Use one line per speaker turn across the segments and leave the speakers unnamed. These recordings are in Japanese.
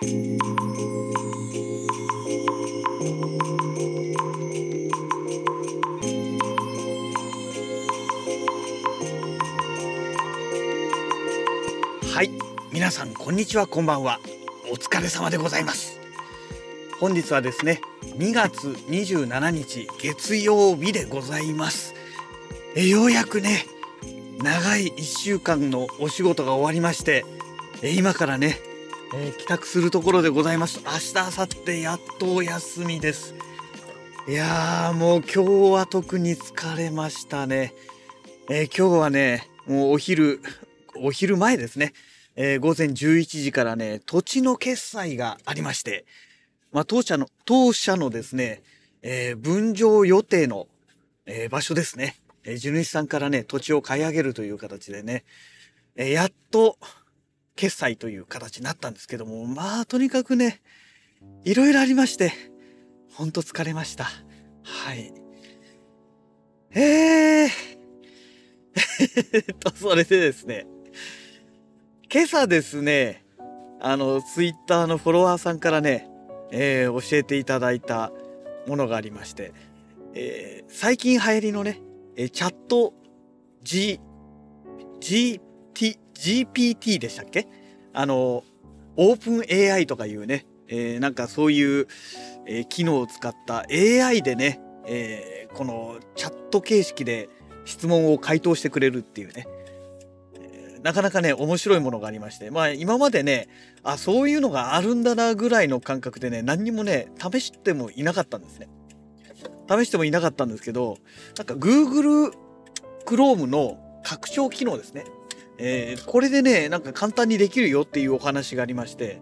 はい皆さんこんにちはこんばんは。お疲れ様でございます。本日はですね2月27日月曜日でございます。えようやくね長い1週間のお仕事が終わりましてえ今からね、えー帰宅するところでございます。明日明後日やっとお休みです。いやーもう今日は特に疲れましたね。えー今日はねもうお昼お昼前ですね、えー午前11時からね土地の決済がありまして。まあ、当社の、当社のですね、えー分譲予定の、えー場所ですね。えー地主さんからね、土地を買い上げるという形でね、えーやっと、決済という形になったんですけども、まあ、とにかくね、いろいろありまして、ほんと疲れました。はい。えー、えと、それでですね、今朝ですね、あの、ツイッターのフォロワーさんからね、えー教えていただいたものがありまして、えー最近流行りのね、えチャット G、GT、GPT でしたっけ？あの、オープン AI とかいうね、えーなんかそういう、えー機能を使った AI でね、えーこのチャット形式で質問を回答してくれるっていうね、えなかなかね、面白いものがありまして、まあ今までね、あ、そういうのがあるんだなぐらいの感覚でね、何にもね、試してもいなかったんですね。試してもいなかったんですけど、なんか Google Chrome の拡張機能ですね。えーこれでね、なんか簡単にできるよっていうお話がありまして、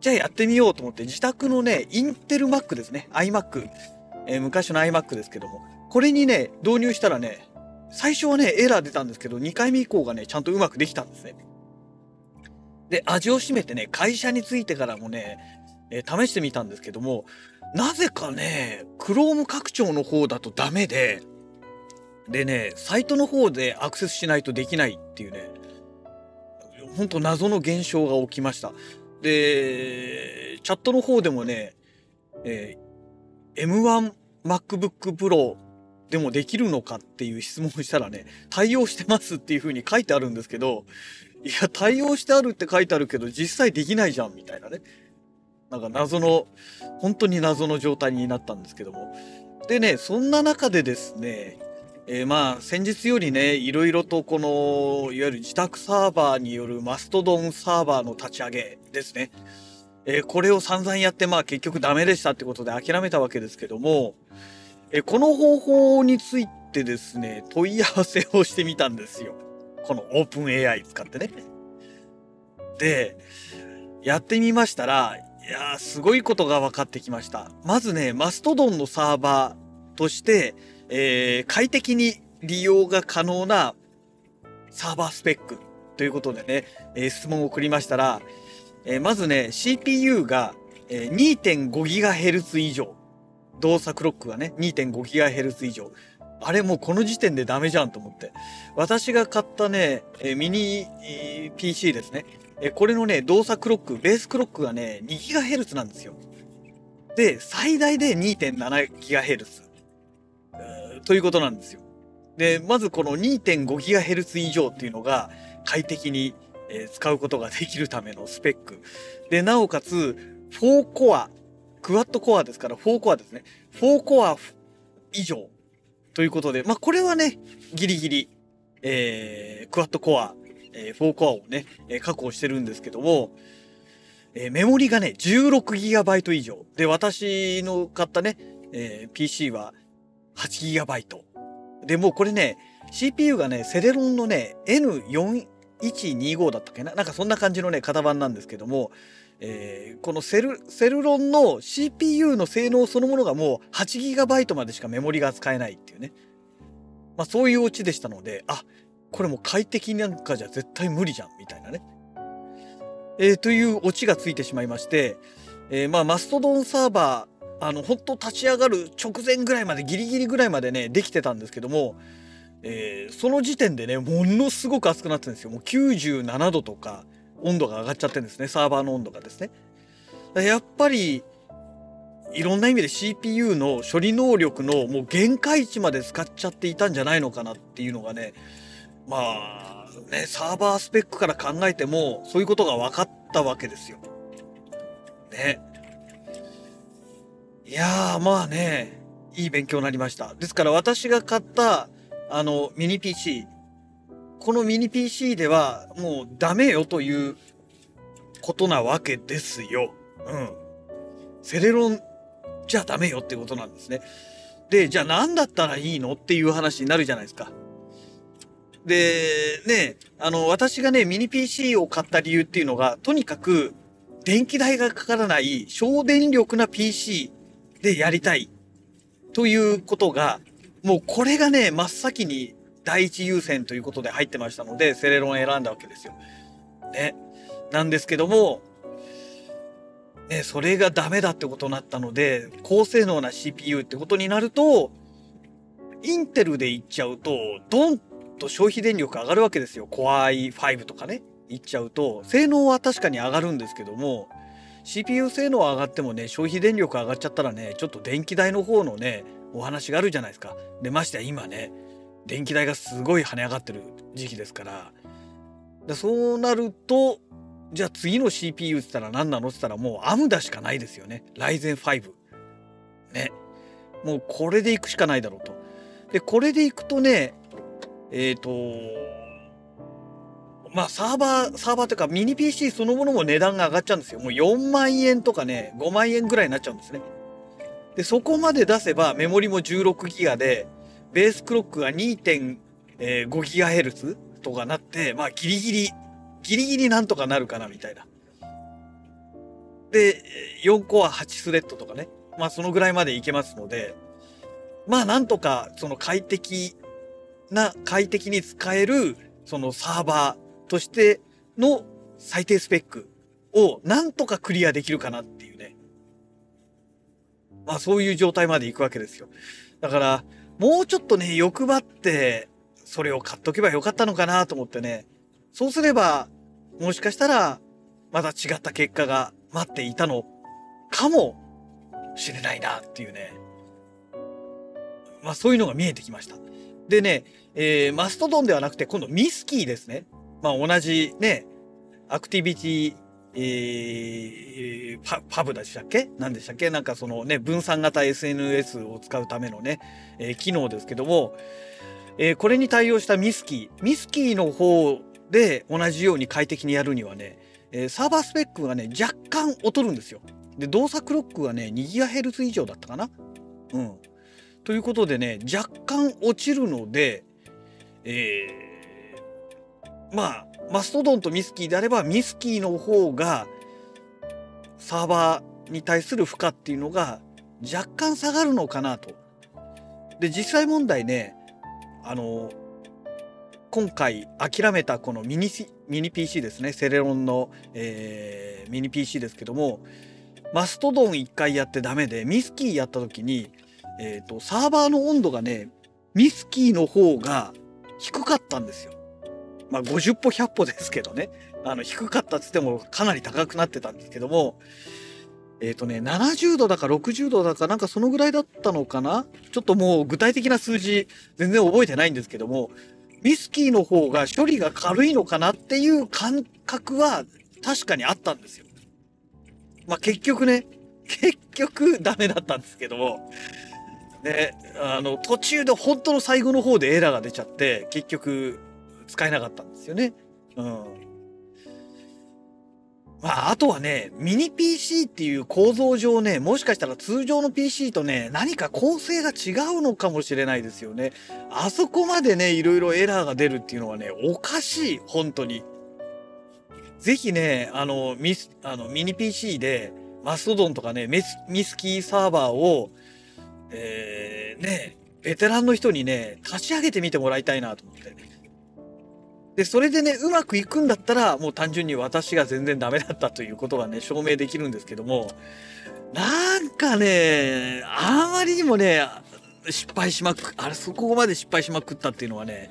じゃあやってみようと思って、自宅のね、インテル Mac ですね。iMac。えー昔の iMac ですけども、これにね、導入したらね、最初はね、エラー出たんですけど、2回目以降がね、ちゃんとうまくできたんですね。で、味を占めてね、会社に着いてからもね、えー試してみたんですけども、なぜかね、Chrome 拡張の方だとダメで、でね、サイトの方でアクセスしないとできないっていうね、ほんと謎の現象が起きました。で、チャットの方でもね、えー M1 MacBook Pro でもできるのかっていう質問をしたらね、対応してますっていう風に書いてあるんですけど、いや、対応してあるって書いてあるけど、実際できないじゃん、みたいなね。なんか謎の、本当に謎の状態になったんですけども。でね、そんな中でですね、えーまあ、先日よりね、いろいろとこの、いわゆる自宅サーバーによるマストドンサーバーの立ち上げですね。えーこれを散々やって、まあ結局ダメでしたってことで諦めたわけですけども、えーこの方法についてですね、問い合わせをしてみたんですよ。このオープン AI 使ってね。で、やってみましたら、いやー、すごいことが分かってきました。まずね、マストドンのサーバーとして、えー快適に利用が可能なサーバースペックということでね、えー質問を送りましたら、えーまずね、CPU が、2.5GHz 以上。動作クロックがね、2.5GHz 以上。あれもうこの時点でダメじゃんと思って。私が買ったね、えーミニ、えー PC ですね。えーこれのね、動作クロック、ベースクロックがね、2GHz なんですよ。で、最大で 2.7GHz。ということなんですよ。で、まずこの 2.5GHz 以上っていうのが快適に、使うことができるためのスペック。で、なおかつ、4コア、クワッドコアですから4コアですね。4コア以上ということで、まあこれはね、ギリギリ、えー、クワッドコア、えー、4コアをね、え確保してるんですけども、えーメモリがね、16GB 以上。で、私の買ったね、えー PC は 8GB。で、もうこれね、CPU がね、セレロンのね、N4125 だったっけな？なんかそんな感じのね、型番なんですけども、えーこのセル、セルロンの CPU の性能そのものがもう 8GB までしかメモリが使えないっていうね。まあそういうオチでしたので、あ、これもう快適なんかじゃ絶対無理じゃん、みたいなね。えーというオチがついてしまいまして、えーまあマストドンサーバー、あの、本当立ち上がる直前ぐらいまで、ギリギリぐらいまでね、できてたんですけども、えーその時点でね、ものすごく熱くなってるんですよ。もう97度とか温度が上がっちゃってるんですね。サーバーの温度がですね。やっぱり、いろんな意味で CPU の処理能力のもう限界値まで使っちゃっていたんじゃないのかなっていうのがね、まあ、ね、サーバースペックから考えても、そういうことが分かったわけですよ。ね。いやー、まあね、いい勉強になりました。ですから私が買った、あの、ミニ PC。このミニ PC ではもうダメよということなわけですよ。うん。セレロンじゃダメよってことなんですね。で、じゃあ何だったらいいの？っていう話になるじゃないですか。で、ね、あの、私がね、ミニ PC を買った理由っていうのが、とにかく、電気代がかからない省電力な PC でやりたいということが、もうこれがね、真っ先に第一優先ということで入ってましたので、セレロン選んだわけですよ。ね。なんですけども、ね、それがダメだってことになったので、高性能な CPU ってことになると、インテルでいっちゃうと、ドンと消費電力上がるわけですよ。Core i5 とかね、いっちゃうと、性能は確かに上がるんですけども、CPU 性能上がってもね、消費電力上がっちゃったらね、ちょっと電気代の方のね、お話があるじゃないですか。で、ましてや今ね、電気代がすごい跳ね上がってる時期ですから、でそうなると、じゃあ次の CPU って言ったら何なの？って言ったらもうアムダしかないですよね。ライゼン5。ね。もうこれでいくしかないだろうと。で、これでいくとね、えっ、ー、と、まあサーバー、サーバーというかミニ PC そのものも値段が上がっちゃうんですよ。もう4万円とかね、5万円ぐらいになっちゃうんですね。で、そこまで出せばメモリも16ギガで、ベースクロックが2.5ギガヘルツとかなって、まあギリギリ、ギリギリなんとかなるかなみたいな。で、4コア8スレッドとかね。まあそのぐらいまでいけますので、まあなんとかその快適な、快適に使える、そのサーバーとしての最低スペックをなんとかクリアできるかなっていうね。まあそういう状態まで行くわけですよ。だから、もうちょっとね、欲張って、それを買っとけばよかったのかなと思ってね。そうすれば、もしかしたら、また違った結果が待っていたのかもしれないなっていうね。まあそういうのが見えてきました。でね、えー、マストドンではなくて、今度ミスキーですね。まあ同じね、アクティビティ、えー、パパブでしたっけ？何でしたっけ？なんかそのね、分散型 SNS を使うためのね、えー、機能ですけども、えー、これに対応したミスキー。ミスキーの方で同じように快適にやるにはね、えー、サーバースペックがね、若干劣るんですよ。で、動作クロックがね、2GHz 以上だったかな？うん。ということでね、若干落ちるので、えー、まあ、マストドンとミスキーであれば、ミスキーの方が、サーバーに対する負荷っていうのが若干下がるのかなと。で、実際問題ね、あの、今回諦めたこのミニミニ PC ですね、セレロンの、えー、ミニ PC ですけども、マストドン1回やってダメで、ミスキーやった時に、えっ、ー、と、サーバーの温度がね、ミスキーの方が低かったんですよ。まあ、50歩100歩ですけどね。あの、低かったっつってもかなり高くなってたんですけども、えっ、ー、とね、70度だか60度だかなんかそのぐらいだったのかな？ちょっともう具体的な数字全然覚えてないんですけども、ミスキーの方が処理が軽いのかなっていう感覚は確かにあったんですよ。まあ結局ね、結局ダメだったんですけども、ね、あの途中で本当の最後の方でエラーが出ちゃって結局使えなかったんですよね。うん。まあ、あとはね、ミニ PC っていう構造上ね、もしかしたら通常の PC とね、何か構成が違うのかもしれないですよね。あそこまでね、いろいろエラーが出るっていうのはね、おかしい、本当に。ぜひね、あの、ミス、あの、ミニ PC で、マストドンとかね、ミスミスキーサーバーを、えー、ね、ベテランの人にね、立ち上げてみてもらいたいなと思って。で、それでね、うまくいくんだったら、もう単純に私が全然ダメだったということがね、証明できるんですけども、なんかね、あまりにもね、失敗しまく、あれ、そこまで失敗しまくったっていうのはね、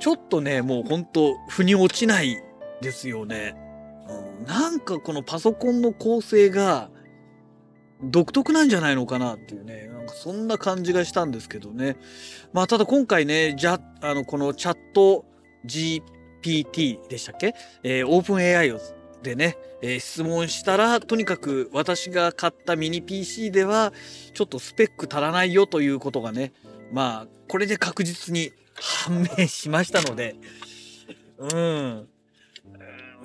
ちょっとね、もうほんと、腑に落ちないですよね。うん、なんかこのパソコンの構成が、独特なんじゃないのかなっていうねなんかそんな感じがしたんですけどねまあただ今回ねじゃあのこのチャット GPT でしたっけ、えー、オープン AI をでね、えー、質問したらとにかく私が買ったミニ PC ではちょっとスペック足らないよということがねまあこれで確実に判明しましたのでうん。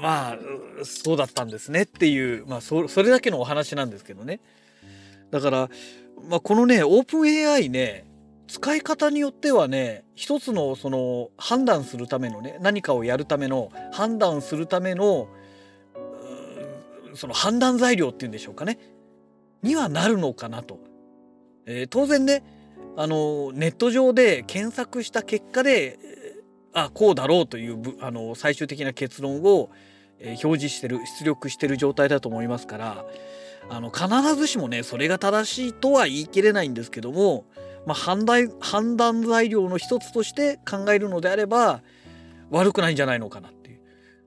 まあそうだったんですねっていうまあそれだけのお話なんですけどね。だから、まあ、このねオープン AI ね使い方によってはね一つのその判断するためのね何かをやるための判断するためのその判断材料っていうんでしょうかねにはなるのかなと。えー、当然ねあのネット上で検索した結果であこうだろうというあの最終的な結論を、えー、表示してる出力してる状態だと思いますからあの必ずしもねそれが正しいとは言い切れないんですけども、まあ、判断判断材料の一つとして考えるのであれば悪くないんじゃないのかなっていう。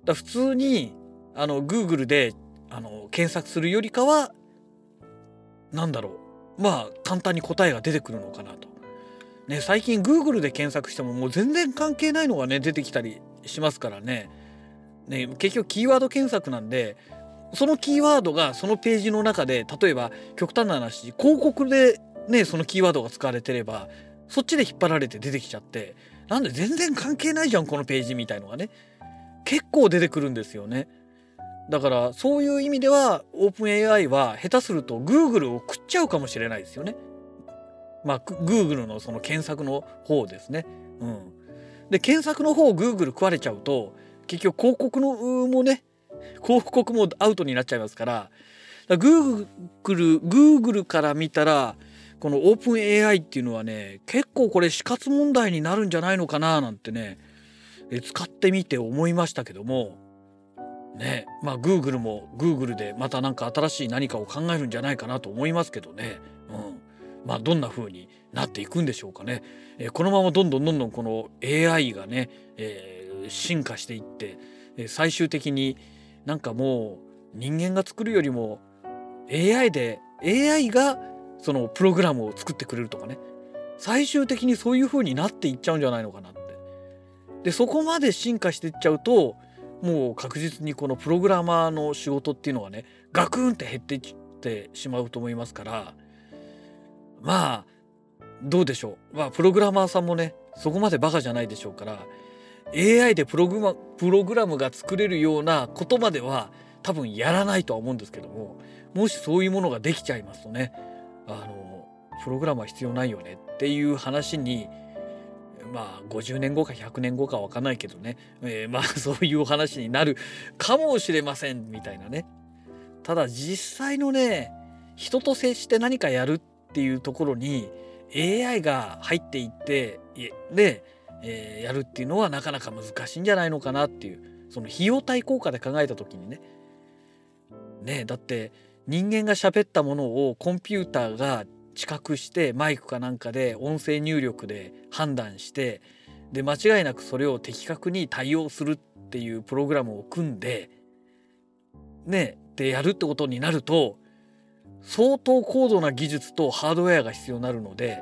だ普通にあの Google であの検索するよりかは何だろうまあ簡単に答えが出てくるのかなと。ね、最近 Google で検索してももう全然関係ないのがね出てきたりしますからねね結局キーワード検索なんでそのキーワードがそのページの中で例えば極端な話広告でねそのキーワードが使われてればそっちで引っ張られて出てきちゃってなんで全然関係ないじゃんこのページみたいのがね結構出てくるんですよね。だからそういう意味ではオープン AI は下手すると Google を食っちゃうかもしれないですよね。まあ Google のその検索の方ですね。うん、で検索の方 Google 食われちゃうと結局広告のもね広告もアウトになっちゃいますからから Google, Google から見たらこのオープン AI っていうのはね結構これ死活問題になるんじゃないのかななんてね使ってみて思いましたけどもねまあ Google も Google でまた何か新しい何かを考えるんじゃないかなと思いますけどね、うん、まあどんな風になっていくんでしょうかね、えー、このままどんどんどんどんこの AI がね、えー、進化していって、え最終的になんかもう人間が作るよりも AI で AI がそのプログラムを作ってくれるとかね。最終的にそういう風になっていっちゃうんじゃないのかなって。でそこまで進化していっちゃうともう確実にこのプログラマーの仕事っていうのはねガクンって減っていってしまうと思いますから。まあどうでしょう。まあプログラマーさんもねそこまでバカじゃないでしょうから AI でプログマプログラムが作れるようなことまでは多分やらないとは思うんですけどももしそういうものができちゃいますとねプログラムは必要ないよねっていう話にまあ50年後か100年後か分かんないけどね、えー、まあそういう話になるかもしれませんみたいなね。ただ実際のね人と接して何かやるっていうところに AI が入っていってで、えー、やるっていうのはなかなか難しいんじゃないのかなっていうその費用対効果で考えた時にね。ねだって人間が喋ったものをコンピューターが知覚してマイクかなんかで音声入力で判断してで間違いなくそれを的確に対応するっていうプログラムを組んでねでやるってことになると相当高度な技術とハードウェアが必要になるので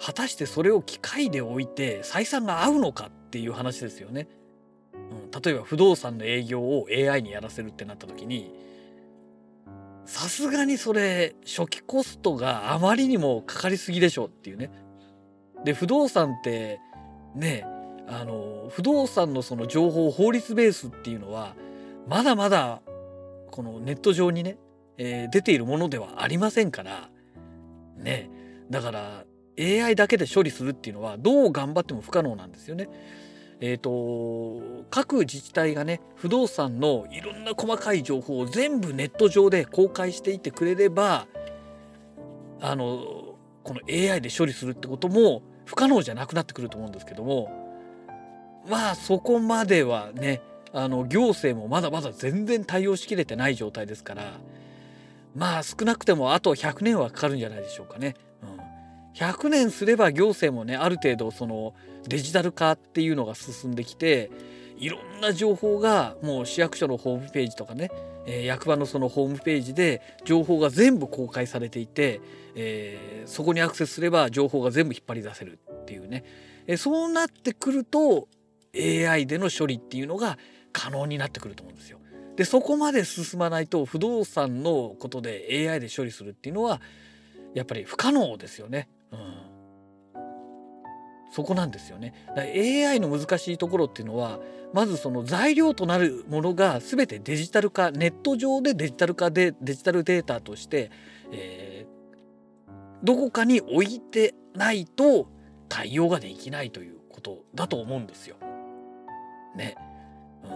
果たしてそれを機械で置いて採算が合うのかっていう話ですよね。うん、例えば不動産の営業を AI にやらせるってなった時にさすがにそれ初期コストがあまりにもかかりすぎでしょっていうね。で不動産ってねあの不動産のその情報法律ベースっていうのはまだまだこのネット上にね、えー、出ているものではありませんからねだから AI だけで処理するっていうのはどう頑張っても不可能なんですよね。えーと、各自治体がね不動産のいろんな細かい情報を全部ネット上で公開していってくれればあのこの AI で処理するってことも不可能じゃなくなってくると思うんですけどもまあそこまではねあの行政もまだまだ全然対応しきれてない状態ですからまあ少なくてもあと100年はかかるんじゃないでしょうかね。100年すれば行政もねある程度そのデジタル化っていうのが進んできていろんな情報がもう市役所のホームページとかね、えー、役場のそのホームページで情報が全部公開されていて、えー、そこにアクセスすれば情報が全部引っ張り出せるっていうね、えー、そうなってくると AI での処理っていうのが可能になってくると思うんですよ。でそこまで進まないと不動産のことで AI で処理するっていうのはやっぱり不可能ですよね。うんそこなんですよね。だから AI の難しいところっていうのはまずその材料となるものが全てデジタル化ネット上でデジタル化でデジタルデータとして、えー、どこかに置いてないと対応ができないということだと思うんですよ。ね。うん、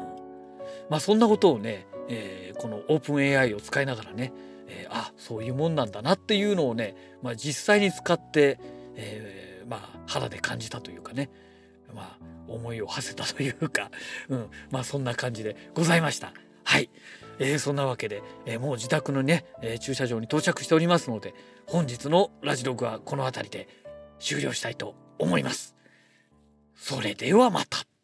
まあそんなことをね、えー、このオープン AI を使いながらね、えー、あそういうもんなんだなっていうのをね、まあ、実際に使って、えーまあ、肌で感じたというかね、まあ、思いを馳せたというか、うん、まあそんな感じでございました。はい、えー、そんなわけで、えー、もう自宅のね、えー、駐車場に到着しておりますので本日のラジログはこの辺りで終了したいと思います。それではまた。